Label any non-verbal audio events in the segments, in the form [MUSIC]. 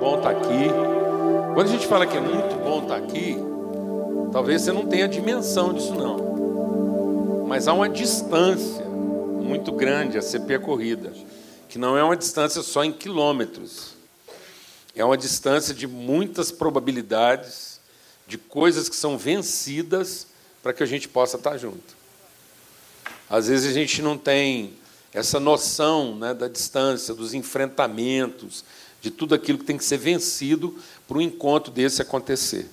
bom estar aqui. Quando a gente fala que é muito bom estar aqui, talvez você não tenha dimensão disso não. Mas há uma distância muito grande a ser percorrida, que não é uma distância só em quilômetros. É uma distância de muitas probabilidades, de coisas que são vencidas para que a gente possa estar junto. Às vezes a gente não tem essa noção né, da distância, dos enfrentamentos, de tudo aquilo que tem que ser vencido para um encontro desse acontecer.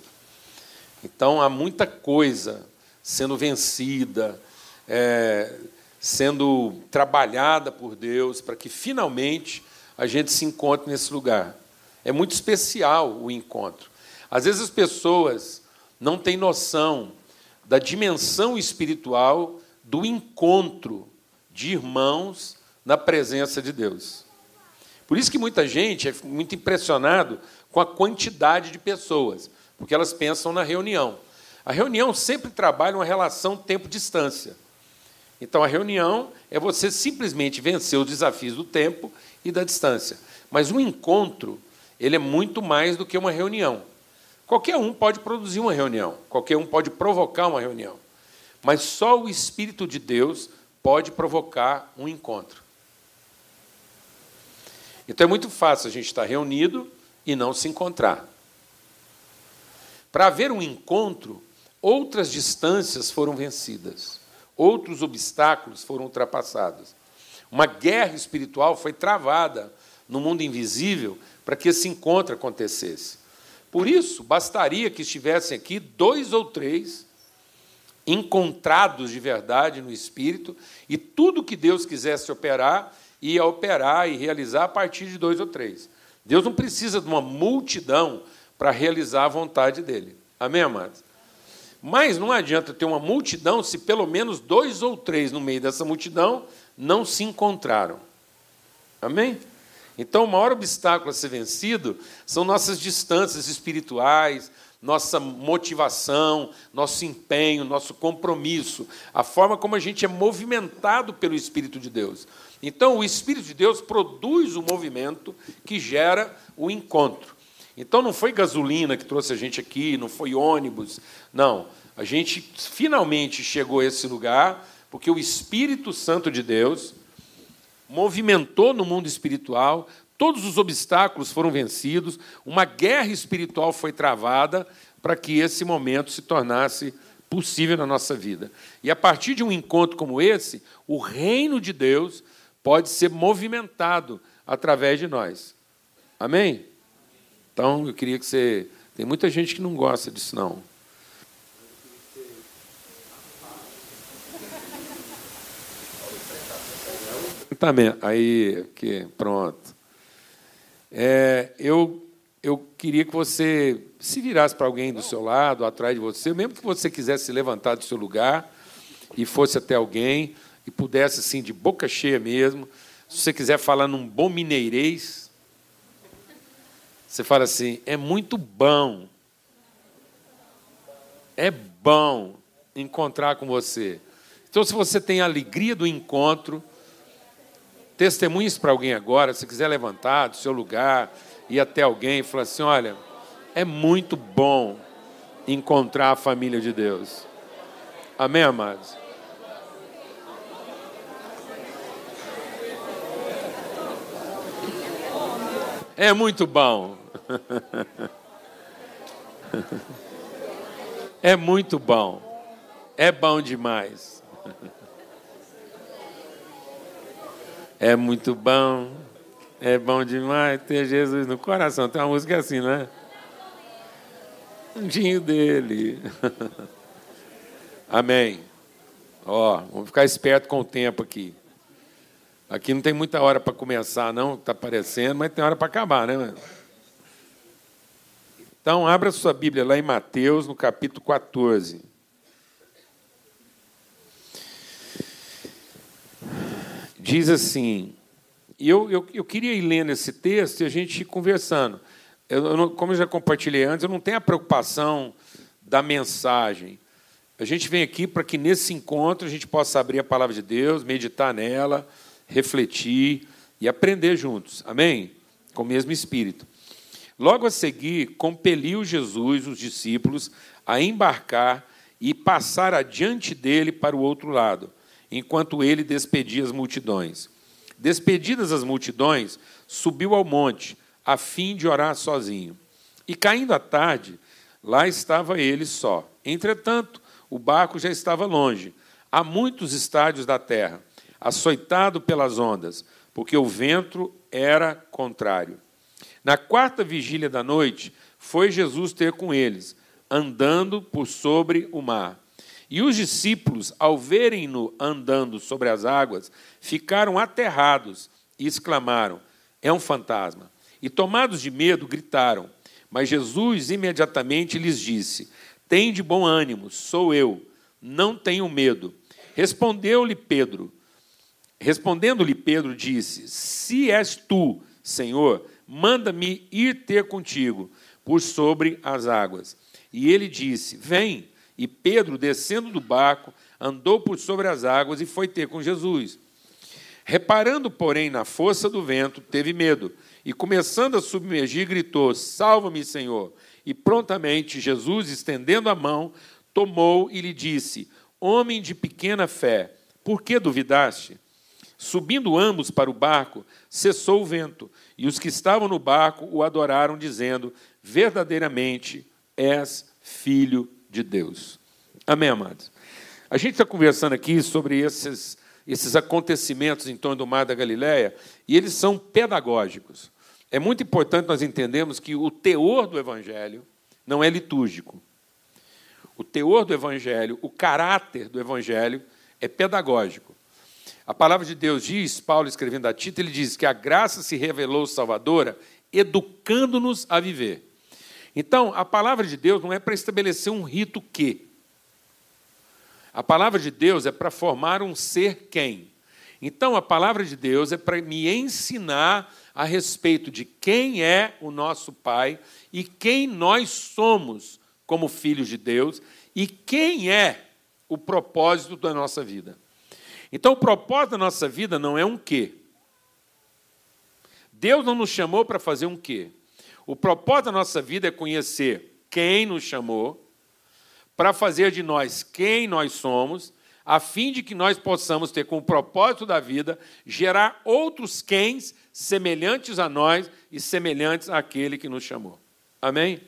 Então há muita coisa sendo vencida, é, sendo trabalhada por Deus para que finalmente a gente se encontre nesse lugar. É muito especial o encontro. Às vezes as pessoas não têm noção da dimensão espiritual do encontro de irmãos na presença de Deus. Por isso que muita gente é muito impressionado com a quantidade de pessoas, porque elas pensam na reunião. A reunião sempre trabalha uma relação tempo-distância. Então a reunião é você simplesmente vencer os desafios do tempo e da distância. Mas um encontro, ele é muito mais do que uma reunião. Qualquer um pode produzir uma reunião, qualquer um pode provocar uma reunião. Mas só o Espírito de Deus pode provocar um encontro. Então é muito fácil a gente estar reunido e não se encontrar. Para haver um encontro, outras distâncias foram vencidas, outros obstáculos foram ultrapassados. Uma guerra espiritual foi travada no mundo invisível para que esse encontro acontecesse. Por isso, bastaria que estivessem aqui dois ou três encontrados de verdade no Espírito, e tudo que Deus quisesse operar, ia operar e realizar a partir de dois ou três. Deus não precisa de uma multidão para realizar a vontade dele. Amém, amados? Mas não adianta ter uma multidão se pelo menos dois ou três no meio dessa multidão não se encontraram. Amém? Então, o maior obstáculo a ser vencido são nossas distâncias espirituais, nossa motivação, nosso empenho, nosso compromisso, a forma como a gente é movimentado pelo Espírito de Deus. Então, o Espírito de Deus produz o movimento que gera o encontro. Então, não foi gasolina que trouxe a gente aqui, não foi ônibus, não. A gente finalmente chegou a esse lugar porque o Espírito Santo de Deus movimentou no mundo espiritual, Todos os obstáculos foram vencidos, uma guerra espiritual foi travada para que esse momento se tornasse possível na nossa vida. E a partir de um encontro como esse, o reino de Deus pode ser movimentado através de nós. Amém? Então, eu queria que você. Tem muita gente que não gosta disso, não. Também. Aí, aqui, pronto. É, eu, eu queria que você se virasse para alguém do seu lado, atrás de você, mesmo que você quisesse se levantar do seu lugar e fosse até alguém e pudesse, assim, de boca cheia mesmo, se você quiser falar num bom mineirês, você fala assim: é muito bom, é bom encontrar com você. Então, se você tem a alegria do encontro, Testemunhes para alguém agora, se quiser levantar do seu lugar, ir até alguém e falar assim: olha, é muito bom encontrar a família de Deus. Amém, amados? É muito bom. [LAUGHS] É muito bom. É bom demais. [LAUGHS] É muito bom, é bom demais ter Jesus no coração. Tem uma música assim, né? Anjinho dele. [LAUGHS] Amém. Ó, vamos ficar esperto com o tempo aqui. Aqui não tem muita hora para começar, não, está parecendo, mas tem hora para acabar, né? Então, abra sua Bíblia lá em Mateus, no capítulo 14. Diz assim, e eu, eu, eu, queria ir lendo esse texto e a gente ir conversando. Eu, eu como eu já compartilhei antes, eu não tenho a preocupação da mensagem. A gente vem aqui para que nesse encontro a gente possa abrir a palavra de Deus, meditar nela, refletir e aprender juntos. Amém? Com o mesmo espírito. Logo a seguir, compeliu Jesus os discípulos a embarcar e passar adiante dele para o outro lado, enquanto ele despedia as multidões. Despedidas as multidões, subiu ao monte, a fim de orar sozinho. E caindo a tarde, lá estava ele só. Entretanto, o barco já estava longe, a muitos estádios da terra, açoitado pelas ondas, porque o vento era contrário. Na quarta vigília da noite, foi Jesus ter com eles, andando por sobre o mar. E os discípulos, ao verem-no andando sobre as águas, ficaram aterrados e exclamaram: É um fantasma. E tomados de medo, gritaram. Mas Jesus imediatamente lhes disse: Tem de bom ânimo, sou eu, não tenho medo. Respondeu-lhe Pedro: Respondendo-lhe Pedro, disse: Se és tu, Senhor, manda-me ir ter contigo por sobre as águas. E ele disse: Vem. E Pedro, descendo do barco, andou por sobre as águas e foi ter com Jesus. Reparando, porém, na força do vento, teve medo e, começando a submergir, gritou: Salva-me, Senhor. E prontamente Jesus, estendendo a mão, tomou e lhe disse: Homem de pequena fé, por que duvidaste? Subindo ambos para o barco, cessou o vento, e os que estavam no barco o adoraram, dizendo: Verdadeiramente és filho de Deus. Amém, amados? A gente está conversando aqui sobre esses, esses acontecimentos em torno do Mar da Galileia, e eles são pedagógicos. É muito importante nós entendermos que o teor do Evangelho não é litúrgico. O teor do Evangelho, o caráter do Evangelho é pedagógico. A palavra de Deus diz, Paulo escrevendo a Tito, ele diz que a graça se revelou salvadora, educando-nos a viver. Então, a palavra de Deus não é para estabelecer um rito que. A palavra de Deus é para formar um ser quem. Então, a palavra de Deus é para me ensinar a respeito de quem é o nosso Pai e quem nós somos como filhos de Deus e quem é o propósito da nossa vida. Então, o propósito da nossa vida não é um quê. Deus não nos chamou para fazer um quê. O propósito da nossa vida é conhecer quem nos chamou, para fazer de nós quem nós somos, a fim de que nós possamos ter, com o propósito da vida, gerar outros quens semelhantes a nós e semelhantes àquele que nos chamou. Amém?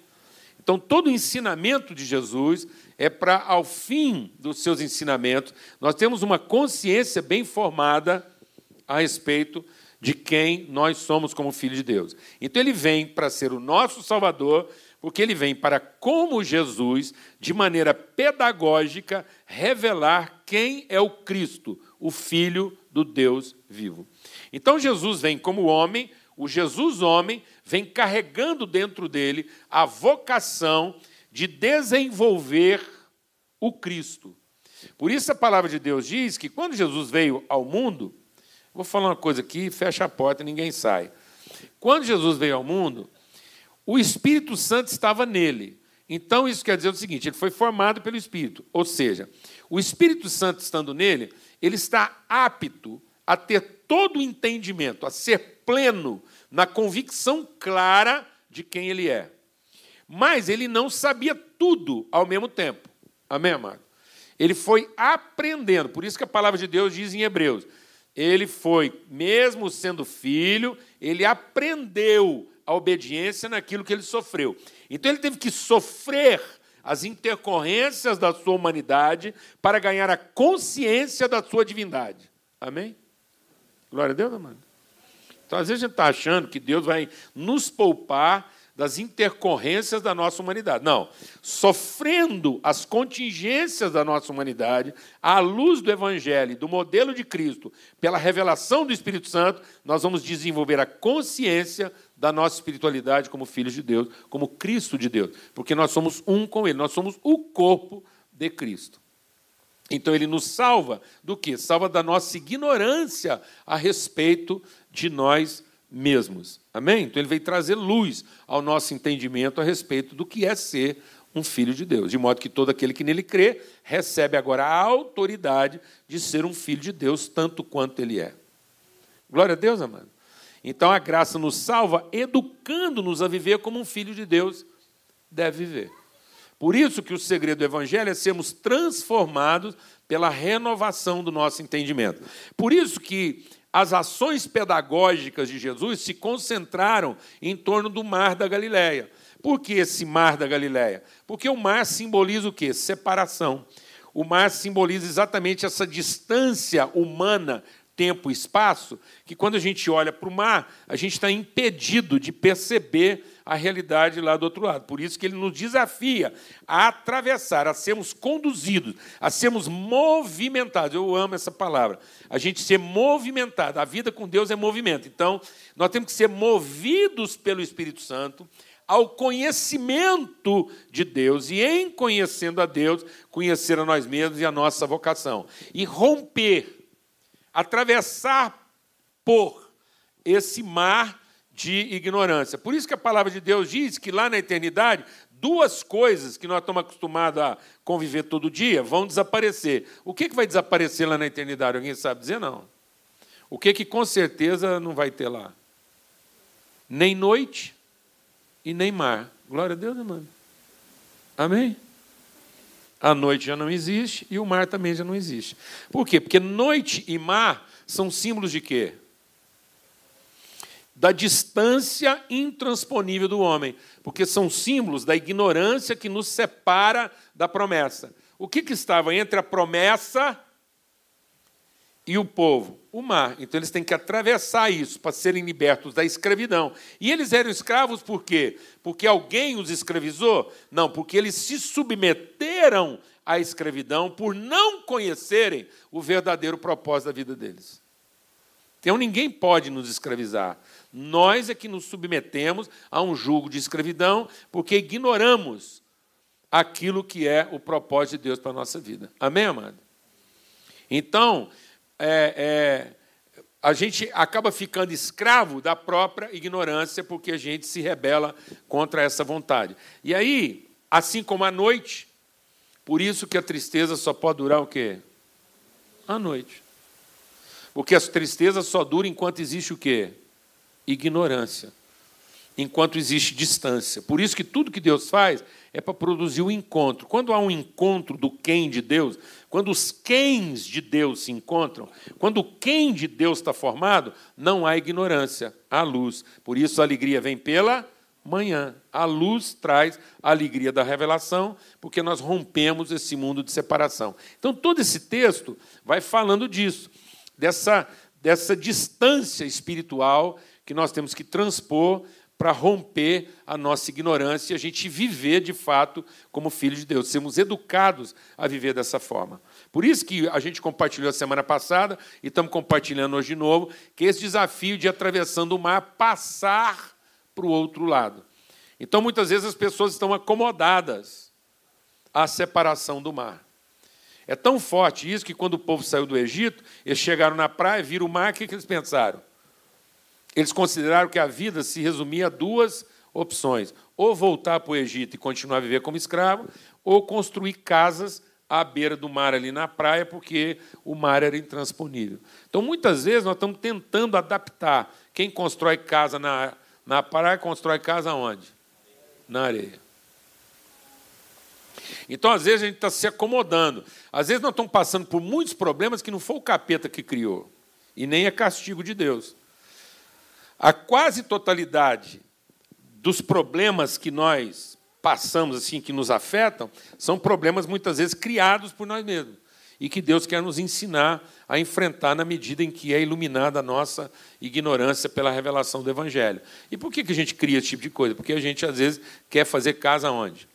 Então, todo o ensinamento de Jesus é para, ao fim dos seus ensinamentos, nós temos uma consciência bem formada a respeito de quem nós somos como filhos de Deus. Então, ele vem para ser o nosso Salvador, porque ele vem para, como Jesus, de maneira pedagógica, revelar quem é o Cristo, o Filho do Deus vivo. Então, Jesus vem como homem, o Jesus homem vem carregando dentro dele a vocação de desenvolver o Cristo. Por isso a palavra de Deus diz que quando Jesus veio ao mundo, vou falar uma coisa aqui, fecha a porta e ninguém sai. Quando Jesus veio ao mundo, o Espírito Santo estava nele. Então isso quer dizer o seguinte: ele foi formado pelo Espírito. Ou seja, o Espírito Santo estando nele, ele está apto a ter todo o entendimento, a ser pleno na convicção clara de quem ele é. Mas ele não sabia tudo ao mesmo tempo. Amém, amado? Ele foi aprendendo. Por isso que a palavra de Deus diz em Hebreus: ele foi, mesmo sendo filho, ele aprendeu a obediência naquilo que ele sofreu. Então ele teve que sofrer as intercorrências da sua humanidade para ganhar a consciência da sua divindade. Amém? Glória a Deus, amado. Então, às vezes, a gente está achando que Deus vai nos poupar das intercorrências da nossa humanidade. Não. Sofrendo as contingências da nossa humanidade, à luz do Evangelho, do modelo de Cristo, pela revelação do Espírito Santo, nós vamos desenvolver a consciência da nossa espiritualidade como filhos de Deus, como Cristo de Deus, porque nós somos um com Ele, nós somos o corpo de Cristo. Então ele nos salva do que? Salva da nossa ignorância a respeito de nós mesmos. Amém? Então ele veio trazer luz ao nosso entendimento a respeito do que é ser um filho de Deus, de modo que todo aquele que nele crê recebe agora a autoridade de ser um filho de Deus, tanto quanto ele é. Glória a Deus, amado. Então a graça nos salva, educando-nos a viver como um filho de Deus deve viver. Por isso que o segredo do evangelho é sermos transformados pela renovação do nosso entendimento. Por isso que as ações pedagógicas de Jesus se concentraram em torno do mar da Galileia. Por que esse mar da Galileia? Porque o mar simboliza o quê? Separação. O mar simboliza exatamente essa distância humana, tempo e espaço, que quando a gente olha para o mar, a gente está impedido de perceber a realidade lá do outro lado. Por isso que ele nos desafia a atravessar, a sermos conduzidos, a sermos movimentados. Eu amo essa palavra. A gente ser movimentado. A vida com Deus é movimento. Então, nós temos que ser movidos pelo Espírito Santo ao conhecimento de Deus e, em conhecendo a Deus, conhecer a nós mesmos e a nossa vocação. E romper, atravessar por esse mar de ignorância. Por isso que a palavra de Deus diz que lá na eternidade, duas coisas que nós estamos acostumados a conviver todo dia vão desaparecer. O que, que vai desaparecer lá na eternidade? Alguém sabe dizer? Não. O que, que com certeza não vai ter lá? Nem noite e nem mar. Glória a Deus, irmão. Amém? A noite já não existe e o mar também já não existe. Por quê? Porque noite e mar são símbolos de quê? Da distância intransponível do homem, porque são símbolos da ignorância que nos separa da promessa. O que, que estava entre a promessa e o povo? O mar. Então eles têm que atravessar isso para serem libertos da escravidão. E eles eram escravos por quê? Porque alguém os escravizou? Não, porque eles se submeteram à escravidão por não conhecerem o verdadeiro propósito da vida deles. Então ninguém pode nos escravizar. Nós é que nos submetemos a um jugo de escravidão porque ignoramos aquilo que é o propósito de Deus para a nossa vida. Amém, amado? Então, é, é, a gente acaba ficando escravo da própria ignorância porque a gente se rebela contra essa vontade. E aí, assim como a noite, por isso que a tristeza só pode durar o quê? A noite. Porque a tristeza só dura enquanto existe o quê? Ignorância, enquanto existe distância. Por isso que tudo que Deus faz é para produzir o um encontro. Quando há um encontro do quem de Deus, quando os quens de Deus se encontram, quando o quem de Deus está formado, não há ignorância, há luz. Por isso a alegria vem pela manhã. A luz traz a alegria da revelação, porque nós rompemos esse mundo de separação. Então todo esse texto vai falando disso, dessa, dessa distância espiritual que nós temos que transpor para romper a nossa ignorância e a gente viver de fato como filho de Deus, sermos educados a viver dessa forma. Por isso que a gente compartilhou a semana passada e estamos compartilhando hoje de novo, que esse desafio de atravessando o mar passar para o outro lado. Então muitas vezes as pessoas estão acomodadas à separação do mar. É tão forte isso que quando o povo saiu do Egito, eles chegaram na praia, viram o mar, o que eles pensaram? Eles consideraram que a vida se resumia a duas opções: ou voltar para o Egito e continuar a viver como escravo, ou construir casas à beira do mar ali na praia, porque o mar era intransponível. Então, muitas vezes, nós estamos tentando adaptar. Quem constrói casa na, na praia, constrói casa onde? Na areia. Então, às vezes, a gente está se acomodando. Às vezes, nós estamos passando por muitos problemas que não foi o capeta que criou, e nem é castigo de Deus. A quase totalidade dos problemas que nós passamos assim, que nos afetam, são problemas muitas vezes criados por nós mesmos e que Deus quer nos ensinar a enfrentar na medida em que é iluminada a nossa ignorância pela revelação do Evangelho. E por que a gente cria esse tipo de coisa? Porque a gente, às vezes, quer fazer casa onde?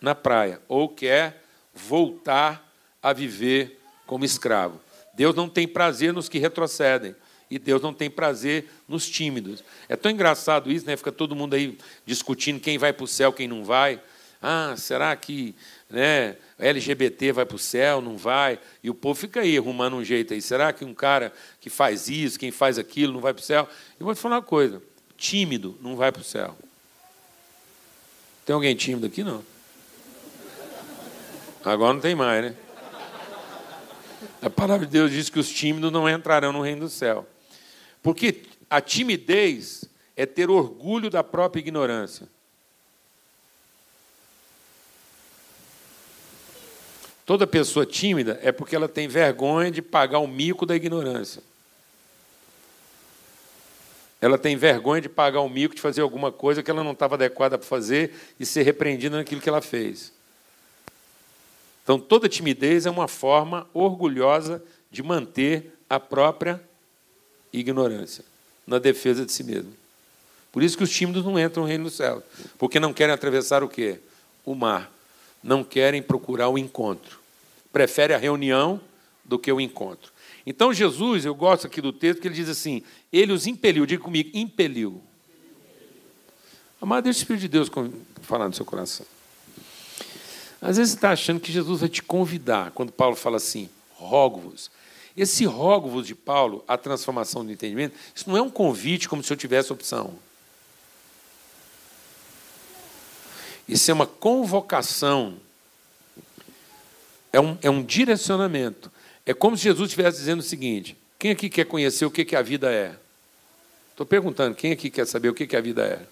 Na praia. Ou quer voltar a viver como escravo. Deus não tem prazer nos que retrocedem e Deus não tem prazer nos tímidos. É tão engraçado isso, né? Fica todo mundo aí discutindo quem vai para o céu, quem não vai. Ah, será que né, LGBT vai para o céu, não vai? E o povo fica aí arrumando um jeito aí. Será que um cara que faz isso, quem faz aquilo, não vai para o céu? Eu vou te falar uma coisa: tímido não vai para o céu. Tem alguém tímido aqui? Não. Agora não tem mais, né? A palavra de Deus diz que os tímidos não entrarão no reino do céu. Porque a timidez é ter orgulho da própria ignorância. Toda pessoa tímida é porque ela tem vergonha de pagar o mico da ignorância. Ela tem vergonha de pagar o mico de fazer alguma coisa que ela não estava adequada para fazer e ser repreendida naquilo que ela fez. Então, toda timidez é uma forma orgulhosa de manter a própria ignorância na defesa de si mesmo. Por isso que os tímidos não entram no reino do céu, porque não querem atravessar o quê? O mar. Não querem procurar o encontro. Prefere a reunião do que o encontro. Então Jesus, eu gosto aqui do texto, que ele diz assim: ele os impeliu, diga comigo, impeliu. Amado, deixa o Espírito de Deus falar no seu coração. Às vezes você está achando que Jesus vai te convidar, quando Paulo fala assim, rogo-vos. Esse rogo-vos de Paulo, a transformação do entendimento, isso não é um convite como se eu tivesse opção. Isso é uma convocação, é um, é um direcionamento. É como se Jesus estivesse dizendo o seguinte: quem aqui quer conhecer o que, que a vida é? Estou perguntando, quem aqui quer saber o que, que a vida é?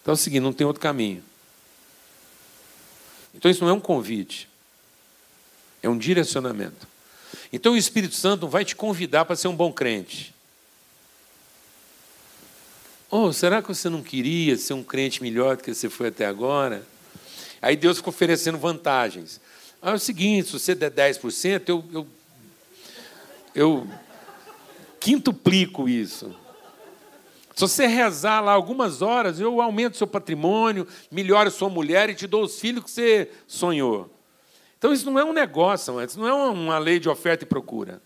Então é o seguinte: não tem outro caminho. Então isso não é um convite, é um direcionamento. Então o Espírito Santo vai te convidar para ser um bom crente. Oh, será que você não queria ser um crente melhor do que você foi até agora? Aí Deus fica oferecendo vantagens. Ah, é o seguinte, se você der 10%, eu, eu eu quintuplico isso. Se você rezar lá algumas horas, eu aumento seu patrimônio, melhoro sua mulher e te dou os filhos que você sonhou. Então isso não é um negócio, isso não é uma lei de oferta e procura.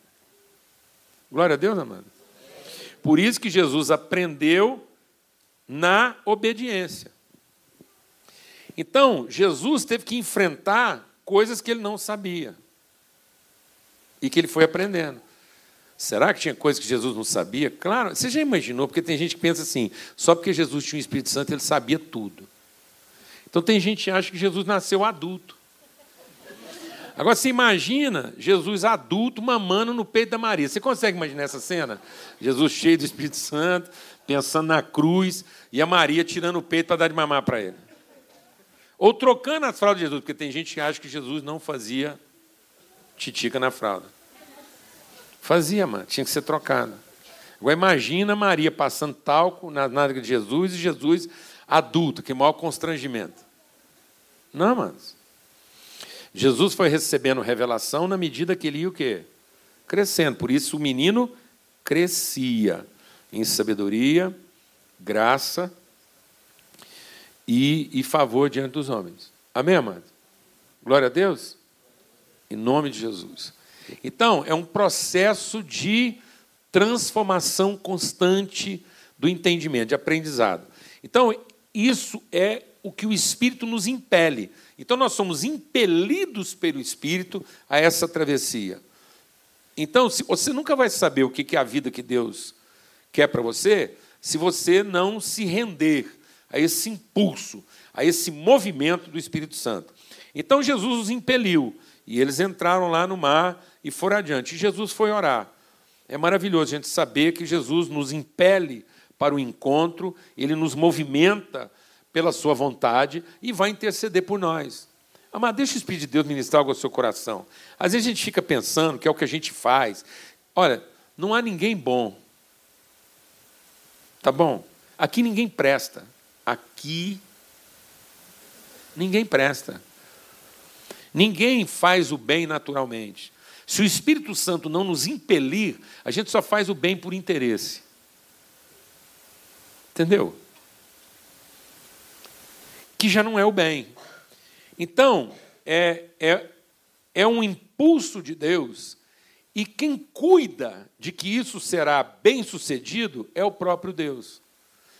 Glória a Deus, amado. Por isso que Jesus aprendeu na obediência. Então, Jesus teve que enfrentar coisas que ele não sabia e que ele foi aprendendo. Será que tinha coisa que Jesus não sabia? Claro, você já imaginou, porque tem gente que pensa assim, só porque Jesus tinha o Espírito Santo, ele sabia tudo. Então tem gente que acha que Jesus nasceu adulto. Agora você imagina Jesus adulto mamando no peito da Maria. Você consegue imaginar essa cena? Jesus cheio do Espírito Santo, pensando na cruz, e a Maria tirando o peito para dar de mamar para ele. Ou trocando as fraldas de Jesus, porque tem gente que acha que Jesus não fazia titica na fralda. Fazia, mano, tinha que ser trocado. Agora imagina Maria passando talco na nádega de Jesus e Jesus adulto, que maior constrangimento. Não, mano. Jesus foi recebendo revelação na medida que ele ia o quê? Crescendo. Por isso o menino crescia em sabedoria, graça e, e favor diante dos homens. Amém, amado? Glória a Deus? Em nome de Jesus. Então, é um processo de transformação constante do entendimento, de aprendizado. Então, isso é o que o Espírito nos impele. Então, nós somos impelidos pelo Espírito a essa travessia. Então, você nunca vai saber o que é a vida que Deus quer para você se você não se render a esse impulso, a esse movimento do Espírito Santo. Então, Jesus os impeliu e eles entraram lá no mar e foram adiante. E Jesus foi orar. É maravilhoso a gente saber que Jesus nos impele para o encontro, ele nos movimenta pela sua vontade e vai interceder por nós. Amado, deixa o Espírito de Deus ministrar algo ao seu coração. Às vezes a gente fica pensando que é o que a gente faz. Olha, não há ninguém bom. Tá bom? Aqui ninguém presta. Aqui ninguém presta. Ninguém faz o bem naturalmente. Se o Espírito Santo não nos impelir, a gente só faz o bem por interesse. Entendeu? Que já não é o bem. Então, é, é, é um impulso de Deus, e quem cuida de que isso será bem sucedido é o próprio Deus.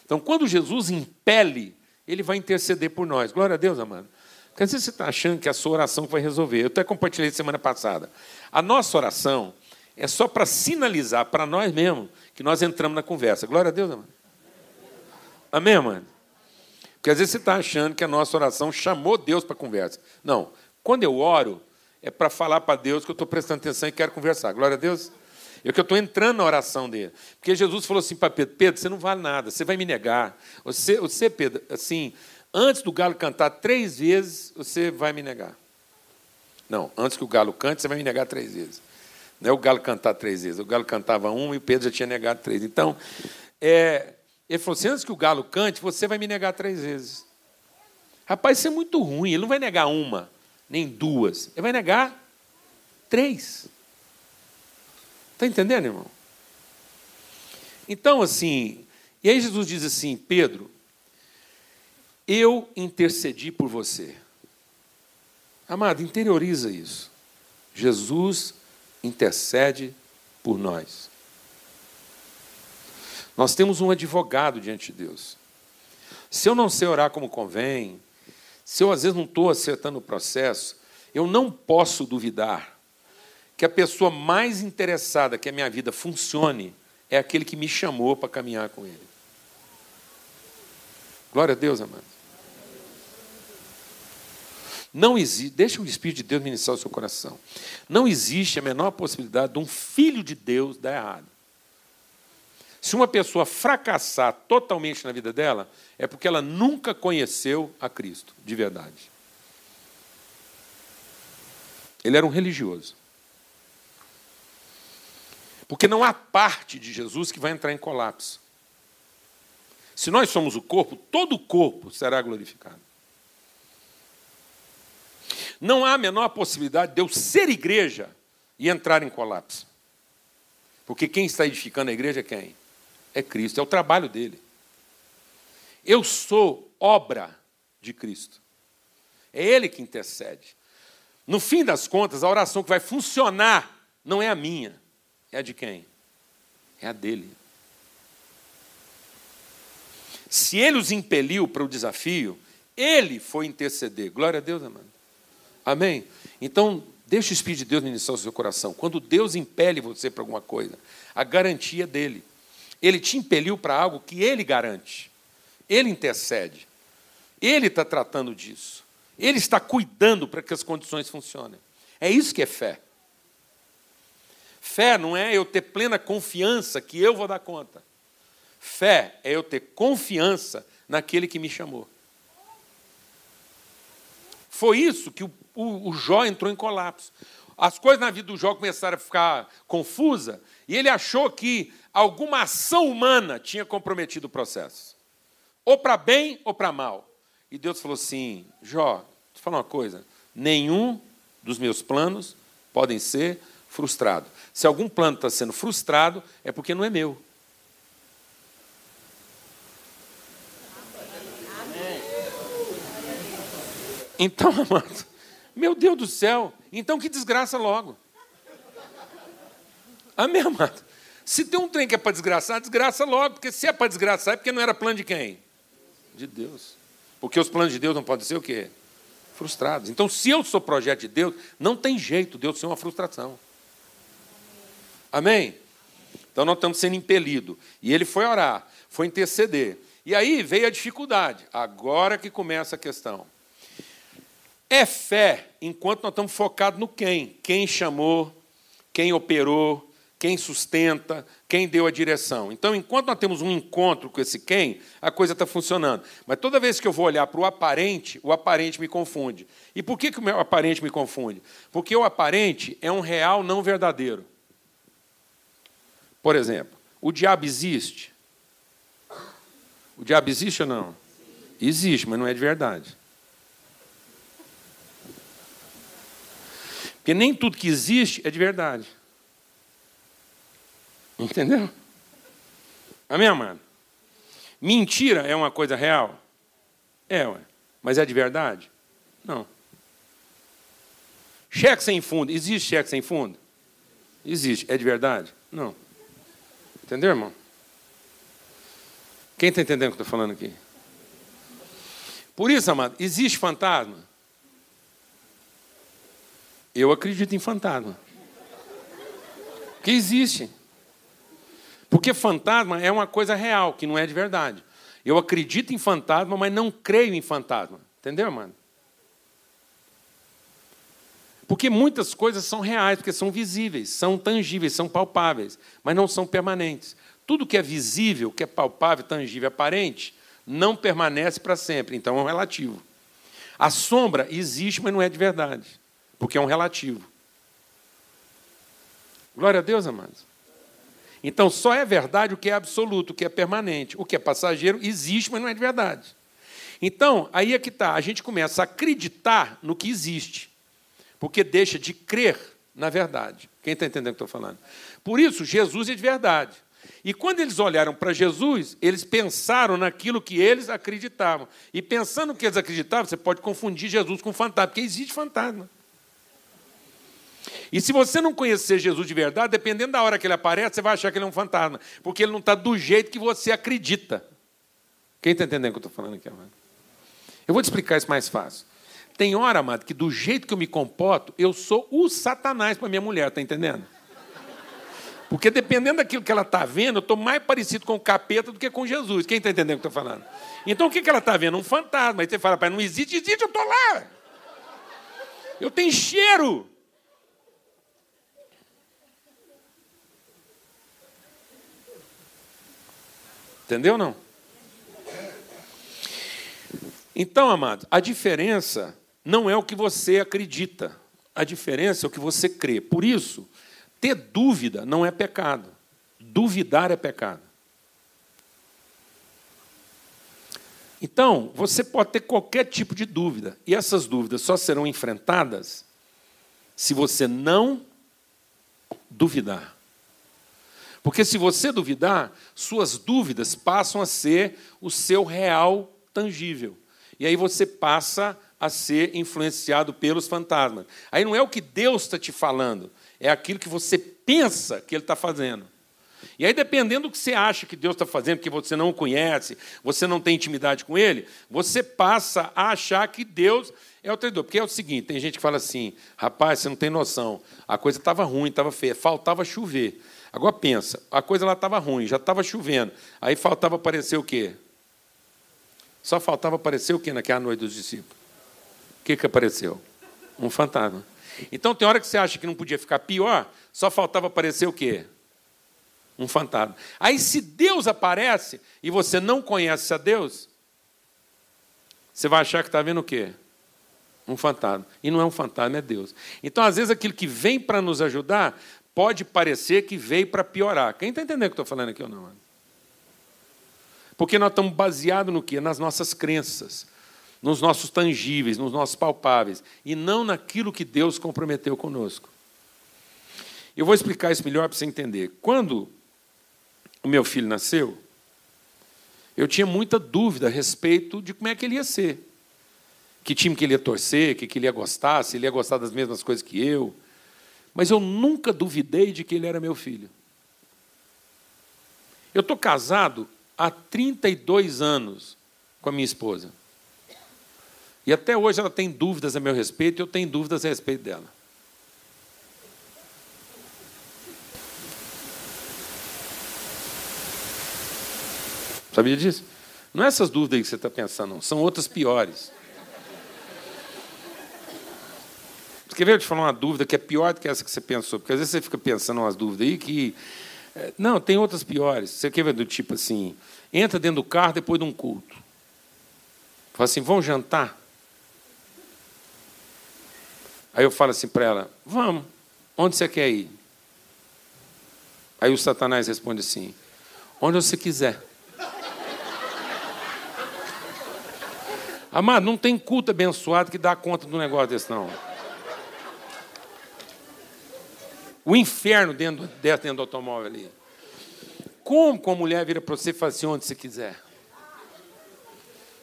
Então, quando Jesus impele, ele vai interceder por nós. Glória a Deus, amado. Porque às vezes você está achando que a sua oração vai resolver. Eu até compartilhei semana passada. A nossa oração é só para sinalizar para nós mesmos que nós entramos na conversa. Glória a Deus, amado. Amém, mano? Porque às vezes você está achando que a nossa oração chamou Deus para conversa. Não. Quando eu oro, é para falar para Deus que eu estou prestando atenção e quero conversar. Glória a Deus. É que eu estou entrando na oração dele. Porque Jesus falou assim para Pedro: Pedro, você não vale nada, você vai me negar. Você, você, Pedro, assim, antes do galo cantar três vezes, você vai me negar. Não, antes que o galo cante, você vai me negar três vezes. Não é o galo cantar três vezes. O galo cantava uma e o Pedro já tinha negado três. Então, é, ele falou assim: antes que o galo cante, você vai me negar três vezes. Rapaz, isso é muito ruim. Ele não vai negar uma, nem duas. Ele vai negar três. Está entendendo, irmão? Então, assim, e aí Jesus diz assim: Pedro, eu intercedi por você. Amado, interioriza isso. Jesus intercede por nós. Nós temos um advogado diante de Deus. Se eu não sei orar como convém, se eu às vezes não estou acertando o processo, eu não posso duvidar que a pessoa mais interessada que a minha vida funcione é aquele que me chamou para caminhar com ele. Glória a Deus, amado. Não existe, deixa o Espírito de Deus ministrar o seu coração. Não existe a menor possibilidade de um filho de Deus dar errado. Se uma pessoa fracassar totalmente na vida dela, é porque ela nunca conheceu a Cristo, de verdade. Ele era um religioso. Porque não há parte de Jesus que vai entrar em colapso. Se nós somos o corpo, todo o corpo será glorificado. Não há a menor possibilidade de eu ser igreja e entrar em colapso. Porque quem está edificando a igreja é quem? É Cristo, é o trabalho dele. Eu sou obra de Cristo. É Ele que intercede. No fim das contas, a oração que vai funcionar não é a minha, é a de quem? É a dele. Se ele os impeliu para o desafio, ele foi interceder. Glória a Deus, amado. Amém? Então, deixa o Espírito de Deus ministrar o seu coração. Quando Deus impele você para alguma coisa, a garantia é dele. Ele te impeliu para algo que ele garante. Ele intercede. Ele está tratando disso. Ele está cuidando para que as condições funcionem. É isso que é fé. Fé não é eu ter plena confiança que eu vou dar conta. Fé é eu ter confiança naquele que me chamou. Foi isso que o o, o Jó entrou em colapso. As coisas na vida do Jó começaram a ficar confusas e ele achou que alguma ação humana tinha comprometido o processo. Ou para bem ou para mal. E Deus falou assim: Jó, eu falar uma coisa. Nenhum dos meus planos podem ser frustrados. Se algum plano está sendo frustrado, é porque não é meu. Então, [LAUGHS] amado, meu Deus do céu, então que desgraça logo. Amém, amado? Se tem um trem que é para desgraçar, desgraça logo, porque se é para desgraçar, é porque não era plano de quem? De Deus. Porque os planos de Deus não podem ser o quê? Frustrados. Então, se eu sou projeto de Deus, não tem jeito Deus ser uma frustração. Amém? Então nós estamos sendo impelidos. E ele foi orar, foi interceder. E aí veio a dificuldade. Agora que começa a questão. É fé enquanto nós estamos focados no quem. Quem chamou, quem operou, quem sustenta, quem deu a direção. Então, enquanto nós temos um encontro com esse quem, a coisa está funcionando. Mas toda vez que eu vou olhar para o aparente, o aparente me confunde. E por que, que o meu aparente me confunde? Porque o aparente é um real não verdadeiro. Por exemplo, o diabo existe? O diabo existe ou não? Existe, mas não é de verdade. Porque nem tudo que existe é de verdade. Entendeu? Amém, amado? Mentira é uma coisa real? É, ué. Mas é de verdade? Não. Cheque sem fundo. Existe cheque sem fundo? Existe. É de verdade? Não. Entendeu, irmão? Quem está entendendo o que eu estou falando aqui? Por isso, amado, existe fantasma? Eu acredito em fantasma. Que existe. Porque fantasma é uma coisa real, que não é de verdade. Eu acredito em fantasma, mas não creio em fantasma. Entendeu, mano? Porque muitas coisas são reais, porque são visíveis, são tangíveis, são palpáveis, mas não são permanentes. Tudo que é visível, que é palpável, tangível, aparente, não permanece para sempre, então é um relativo. A sombra existe, mas não é de verdade, porque é um relativo. Glória a Deus, amados. Então só é verdade o que é absoluto, o que é permanente. O que é passageiro existe, mas não é de verdade. Então, aí é que está. A gente começa a acreditar no que existe, porque deixa de crer na verdade. Quem está entendendo o que estou falando? Por isso, Jesus é de verdade. E quando eles olharam para Jesus, eles pensaram naquilo que eles acreditavam. E pensando no que eles acreditavam, você pode confundir Jesus com fantasma, porque existe fantasma. E se você não conhecer Jesus de verdade, dependendo da hora que ele aparece, você vai achar que ele é um fantasma, porque ele não está do jeito que você acredita. Quem está entendendo o que eu estou falando aqui, amado? Eu vou te explicar isso mais fácil. Tem hora, amado, que do jeito que eu me comporto, eu sou o satanás para minha mulher, está entendendo? Porque dependendo daquilo que ela está vendo, eu estou mais parecido com o capeta do que com Jesus. Quem está entendendo o que eu estou falando? Então o que, que ela está vendo? Um fantasma. Aí você fala, pai, não existe, existe, eu estou lá. Eu tenho cheiro. Entendeu não? Então, amado, a diferença não é o que você acredita, a diferença é o que você crê. Por isso, ter dúvida não é pecado, duvidar é pecado. Então, você pode ter qualquer tipo de dúvida, e essas dúvidas só serão enfrentadas se você não duvidar. Porque se você duvidar, suas dúvidas passam a ser o seu real tangível. E aí você passa a ser influenciado pelos fantasmas. Aí não é o que Deus está te falando, é aquilo que você pensa que Ele está fazendo. E aí, dependendo do que você acha que Deus está fazendo, porque você não o conhece, você não tem intimidade com Ele, você passa a achar que Deus é o traidor. Porque é o seguinte: tem gente que fala assim, rapaz, você não tem noção, a coisa estava ruim, estava feia, faltava chover. Agora pensa, a coisa lá estava ruim, já estava chovendo. Aí faltava aparecer o quê? Só faltava aparecer o quê naquela noite dos discípulos? O que, que apareceu? Um fantasma. Então tem hora que você acha que não podia ficar pior, só faltava aparecer o quê? Um fantasma. Aí se Deus aparece e você não conhece a Deus, você vai achar que está vendo o quê? Um fantasma. E não é um fantasma, é Deus. Então, às vezes, aquilo que vem para nos ajudar pode parecer que veio para piorar. Quem está entendendo o que estou falando aqui ou não? Porque nós estamos baseados no quê? Nas nossas crenças, nos nossos tangíveis, nos nossos palpáveis, e não naquilo que Deus comprometeu conosco. Eu vou explicar isso melhor para você entender. Quando o meu filho nasceu, eu tinha muita dúvida a respeito de como é que ele ia ser. Que time que ele ia torcer, que, que ele ia gostar, se ele ia gostar das mesmas coisas que eu mas eu nunca duvidei de que ele era meu filho. Eu estou casado há 32 anos com a minha esposa. E até hoje ela tem dúvidas a meu respeito e eu tenho dúvidas a respeito dela. Sabia disso? Não é essas dúvidas que você está pensando, não. São outras piores. Quer ver eu te falar uma dúvida que é pior do que essa que você pensou? Porque às vezes você fica pensando umas dúvidas aí que. É, não, tem outras piores. Você quer ver do tipo assim: entra dentro do carro depois de um culto. Fala assim: vamos jantar? Aí eu falo assim para ela: vamos. Onde você quer ir? Aí o Satanás responde assim: onde você quiser. Amado, não tem culto abençoado que dá conta do negócio desse, não. O inferno dentro, dentro do automóvel ali. Como com a mulher vira para você fala assim, onde você quiser?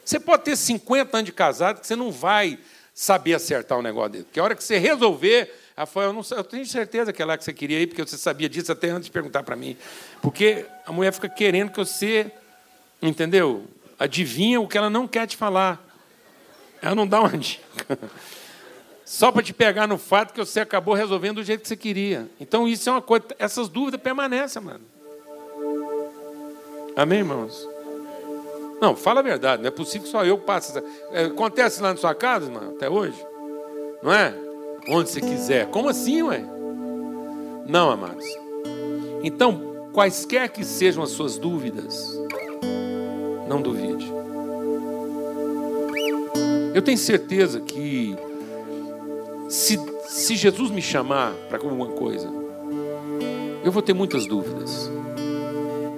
Você pode ter 50 anos de casado que você não vai saber acertar o um negócio dele. Porque a hora que você resolver, ela eu, não, eu tenho certeza que é lá que você queria ir, porque você sabia disso até antes de perguntar para mim. Porque a mulher fica querendo que você, entendeu? Adivinha o que ela não quer te falar. Ela não dá uma dica só para te pegar no fato que você acabou resolvendo do jeito que você queria. Então isso é uma coisa, essas dúvidas permanecem, mano. Amém, irmãos? Não, fala a verdade, não é possível que só eu passe. É, acontece lá na sua casa, mano, até hoje? Não é? onde você quiser. Como assim, ué? Não, amados. Então, quaisquer que sejam as suas dúvidas, não duvide. Eu tenho certeza que se, se Jesus me chamar para alguma coisa, eu vou ter muitas dúvidas.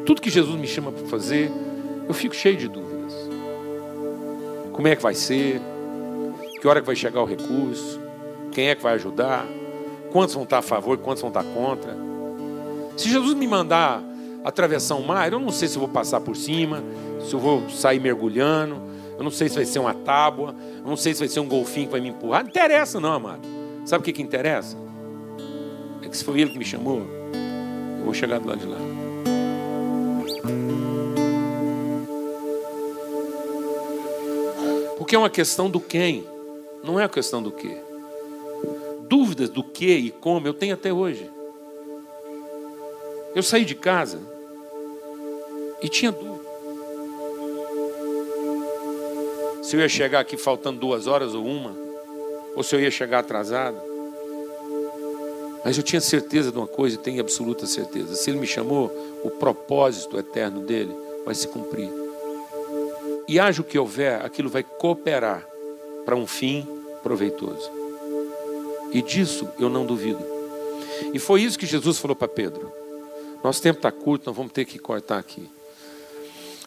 Tudo que Jesus me chama para fazer, eu fico cheio de dúvidas. Como é que vai ser? Que hora que vai chegar o recurso? Quem é que vai ajudar? Quantos vão estar a favor, quantos vão estar contra? Se Jesus me mandar atravessar um mar, eu não sei se eu vou passar por cima, se eu vou sair mergulhando, eu não sei se vai ser uma tábua, eu não sei se vai ser um golfinho que vai me empurrar. Não interessa, não, amado. Sabe o que, que interessa? É que se foi ele que me chamou, eu vou chegar do lado de lá. Porque é uma questão do quem, não é a questão do que. Dúvidas do que e como eu tenho até hoje. Eu saí de casa e tinha dúvida. Se eu ia chegar aqui faltando duas horas ou uma, ou se eu ia chegar atrasado. Mas eu tinha certeza de uma coisa e tenho absoluta certeza. Se ele me chamou, o propósito eterno dele vai se cumprir. E haja o que houver, aquilo vai cooperar para um fim proveitoso. E disso eu não duvido. E foi isso que Jesus falou para Pedro. Nosso tempo está curto, nós vamos ter que cortar aqui.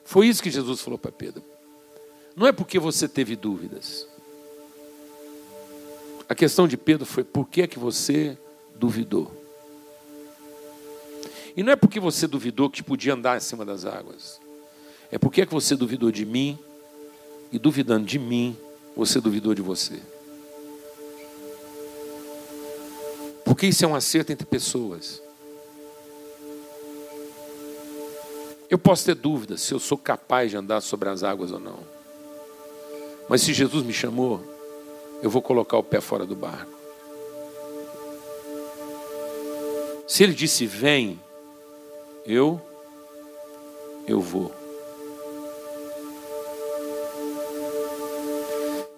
Foi isso que Jesus falou para Pedro. Não é porque você teve dúvidas. A questão de Pedro foi por que é que você duvidou? E não é porque você duvidou que podia andar acima das águas. É porque é que você duvidou de mim, e duvidando de mim, você duvidou de você. Porque isso é um acerto entre pessoas. Eu posso ter dúvidas se eu sou capaz de andar sobre as águas ou não. Mas se Jesus me chamou, eu vou colocar o pé fora do barco. Se ele disse vem, eu eu vou.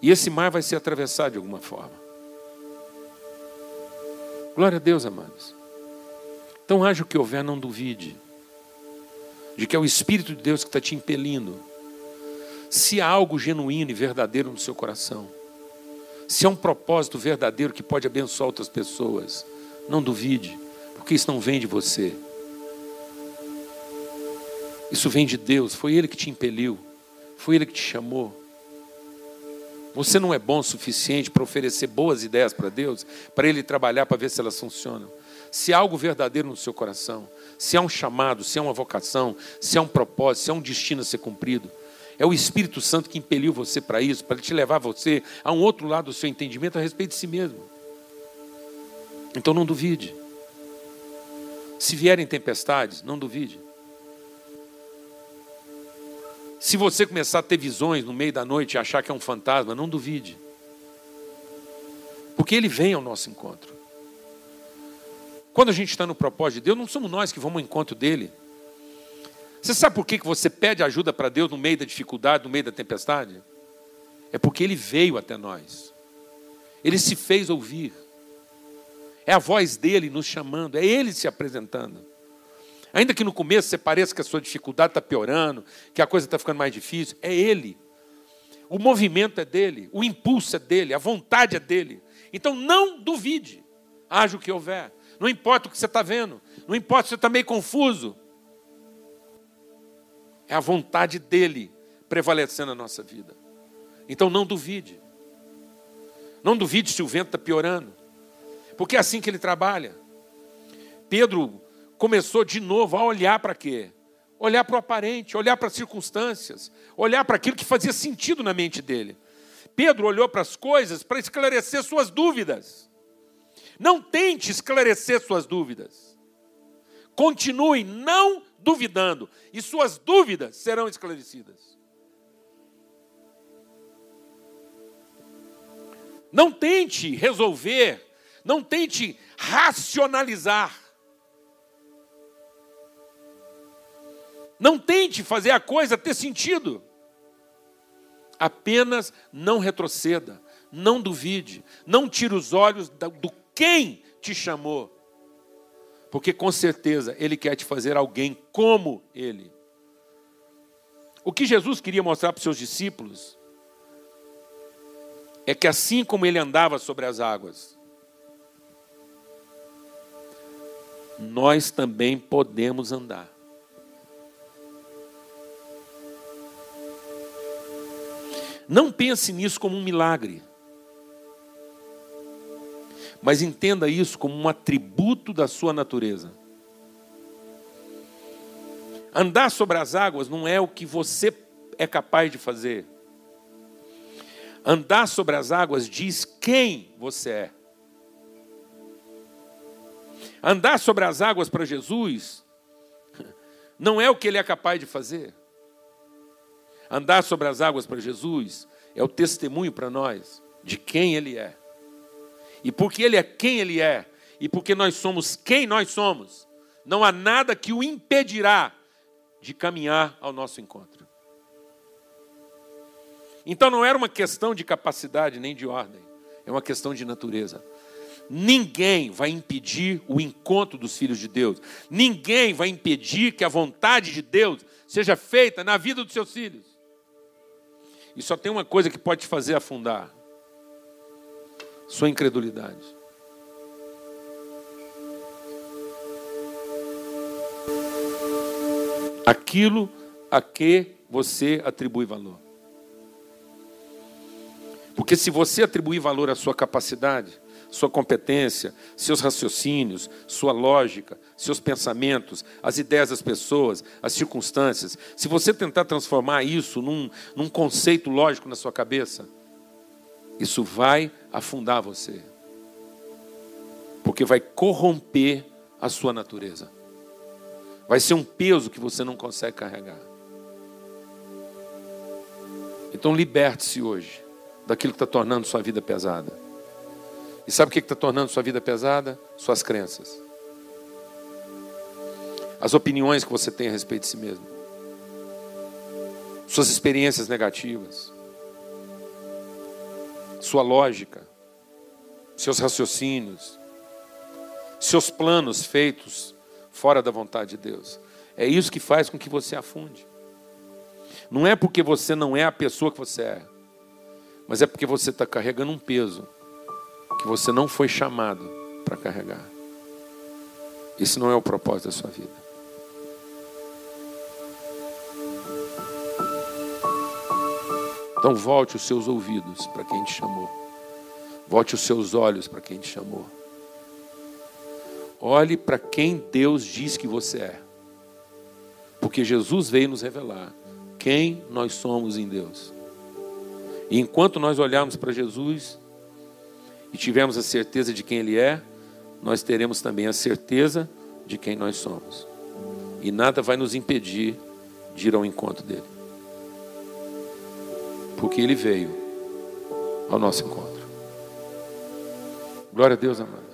E esse mar vai ser atravessado de alguma forma. Glória a Deus, amados. Então, haja o que houver, não duvide de que é o Espírito de Deus que está te impelindo. Se há algo genuíno e verdadeiro no seu coração, se há um propósito verdadeiro que pode abençoar outras pessoas, não duvide, porque isso não vem de você. Isso vem de Deus, foi Ele que te impeliu, foi Ele que te chamou. Você não é bom o suficiente para oferecer boas ideias para Deus, para Ele trabalhar para ver se elas funcionam. Se há algo verdadeiro no seu coração, se há um chamado, se há uma vocação, se há um propósito, se há um destino a ser cumprido, é o Espírito Santo que impeliu você para isso, para te levar você a um outro lado do seu entendimento a respeito de si mesmo. Então não duvide. Se vierem tempestades, não duvide. Se você começar a ter visões no meio da noite e achar que é um fantasma, não duvide. Porque ele vem ao nosso encontro. Quando a gente está no propósito de Deus, não somos nós que vamos ao encontro dele. Você sabe por que você pede ajuda para Deus no meio da dificuldade, no meio da tempestade? É porque ele veio até nós. Ele se fez ouvir. É a voz dele nos chamando, é ele se apresentando. Ainda que no começo você pareça que a sua dificuldade está piorando, que a coisa está ficando mais difícil, é Ele. O movimento é dele, o impulso é dele, a vontade é dele. Então não duvide, haja o que houver. Não importa o que você está vendo, não importa se você está meio confuso. É a vontade dele prevalecendo na nossa vida. Então não duvide. Não duvide se o vento está piorando, porque é assim que ele trabalha. Pedro começou de novo a olhar para quê? Olhar para o aparente, olhar para as circunstâncias, olhar para aquilo que fazia sentido na mente dele. Pedro olhou para as coisas para esclarecer suas dúvidas. Não tente esclarecer suas dúvidas. Continue não duvidando, e suas dúvidas serão esclarecidas. Não tente resolver, não tente racionalizar. Não tente fazer a coisa ter sentido. Apenas não retroceda, não duvide, não tire os olhos do quem te chamou, porque com certeza Ele quer te fazer alguém como Ele. O que Jesus queria mostrar para os seus discípulos é que assim como Ele andava sobre as águas, nós também podemos andar. Não pense nisso como um milagre. Mas entenda isso como um atributo da sua natureza. Andar sobre as águas não é o que você é capaz de fazer. Andar sobre as águas diz quem você é. Andar sobre as águas para Jesus [LAUGHS] não é o que ele é capaz de fazer. Andar sobre as águas para Jesus é o testemunho para nós de quem ele é. E porque ele é quem ele é, e porque nós somos quem nós somos, não há nada que o impedirá de caminhar ao nosso encontro. Então não era uma questão de capacidade nem de ordem, é uma questão de natureza. Ninguém vai impedir o encontro dos filhos de Deus. Ninguém vai impedir que a vontade de Deus seja feita na vida dos seus filhos. E só tem uma coisa que pode te fazer afundar: sua incredulidade. Aquilo a que você atribui valor. Porque se você atribuir valor à sua capacidade, sua competência, seus raciocínios, sua lógica, seus pensamentos, as ideias das pessoas, as circunstâncias, se você tentar transformar isso num, num conceito lógico na sua cabeça, isso vai afundar você. Porque vai corromper a sua natureza. Vai ser um peso que você não consegue carregar. Então liberte-se hoje daquilo que está tornando sua vida pesada. E sabe o que está tornando sua vida pesada? Suas crenças. As opiniões que você tem a respeito de si mesmo. Suas experiências negativas. Sua lógica. Seus raciocínios. Seus planos feitos fora da vontade de Deus. É isso que faz com que você afunde. Não é porque você não é a pessoa que você é, mas é porque você está carregando um peso que você não foi chamado para carregar. Esse não é o propósito da sua vida. Então volte os seus ouvidos para quem te chamou. Volte os seus olhos para quem te chamou. Olhe para quem Deus diz que você é. Porque Jesus veio nos revelar quem nós somos em Deus. E enquanto nós olharmos para Jesus, e tivermos a certeza de quem Ele é, nós teremos também a certeza de quem nós somos. E nada vai nos impedir de ir ao encontro dele. Porque Ele veio ao nosso encontro. Glória a Deus, amado.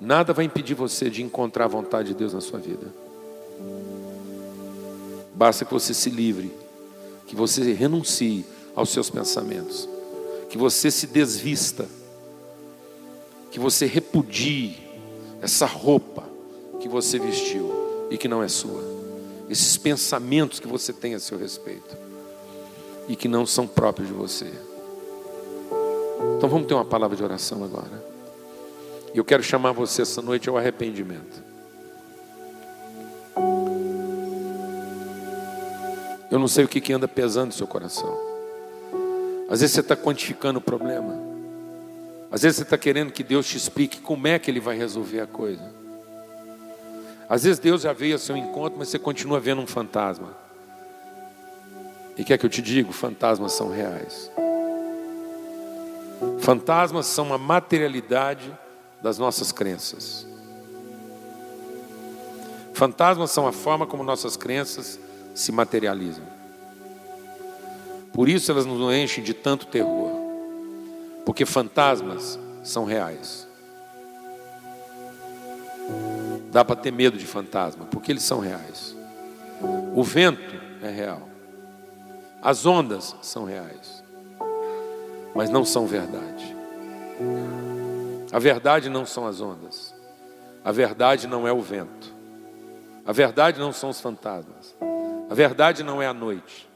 Nada vai impedir você de encontrar a vontade de Deus na sua vida. Basta que você se livre, que você renuncie aos seus pensamentos, que você se desvista que você repudie essa roupa que você vestiu e que não é sua. Esses pensamentos que você tem a seu respeito e que não são próprios de você. Então vamos ter uma palavra de oração agora. Eu quero chamar você essa noite ao arrependimento. Eu não sei o que, que anda pesando no seu coração. Às vezes você está quantificando o problema. Às vezes você está querendo que Deus te explique como é que Ele vai resolver a coisa. Às vezes Deus já veio ao seu encontro, mas você continua vendo um fantasma. E quer que eu te diga? Fantasmas são reais. Fantasmas são a materialidade das nossas crenças. Fantasmas são a forma como nossas crenças se materializam. Por isso elas nos enchem de tanto terror. Porque fantasmas são reais. Dá para ter medo de fantasma, porque eles são reais. O vento é real. As ondas são reais. mas não são verdade. A verdade não são as ondas. A verdade não é o vento. A verdade não são os fantasmas. A verdade não é a noite.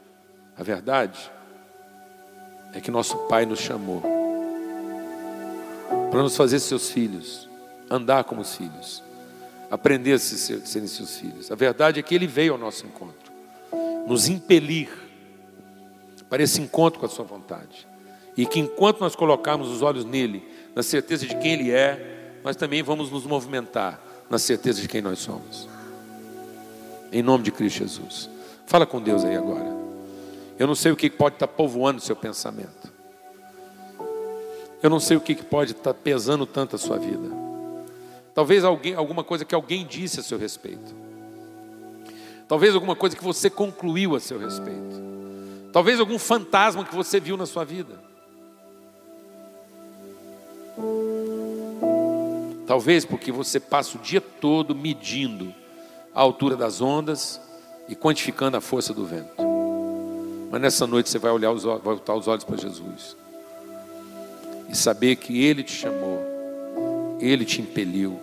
A verdade é que nosso Pai nos chamou para nos fazer seus filhos, andar como os filhos, aprender a serem seus filhos. A verdade é que Ele veio ao nosso encontro, nos impelir para esse encontro com a Sua vontade. E que enquanto nós colocarmos os olhos nele, na certeza de quem Ele é, nós também vamos nos movimentar na certeza de quem nós somos. Em nome de Cristo Jesus. Fala com Deus aí agora. Eu não sei o que pode estar povoando o seu pensamento. Eu não sei o que pode estar pesando tanto a sua vida. Talvez alguém, alguma coisa que alguém disse a seu respeito. Talvez alguma coisa que você concluiu a seu respeito. Talvez algum fantasma que você viu na sua vida. Talvez porque você passa o dia todo medindo a altura das ondas e quantificando a força do vento. Mas nessa noite você vai olhar os, vai voltar os olhos para Jesus e saber que Ele te chamou, Ele te impeliu,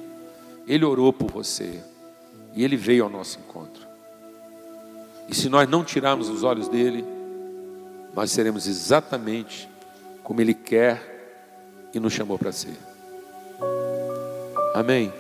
Ele orou por você e Ele veio ao nosso encontro. E se nós não tirarmos os olhos dele, nós seremos exatamente como Ele quer e nos chamou para ser. Amém.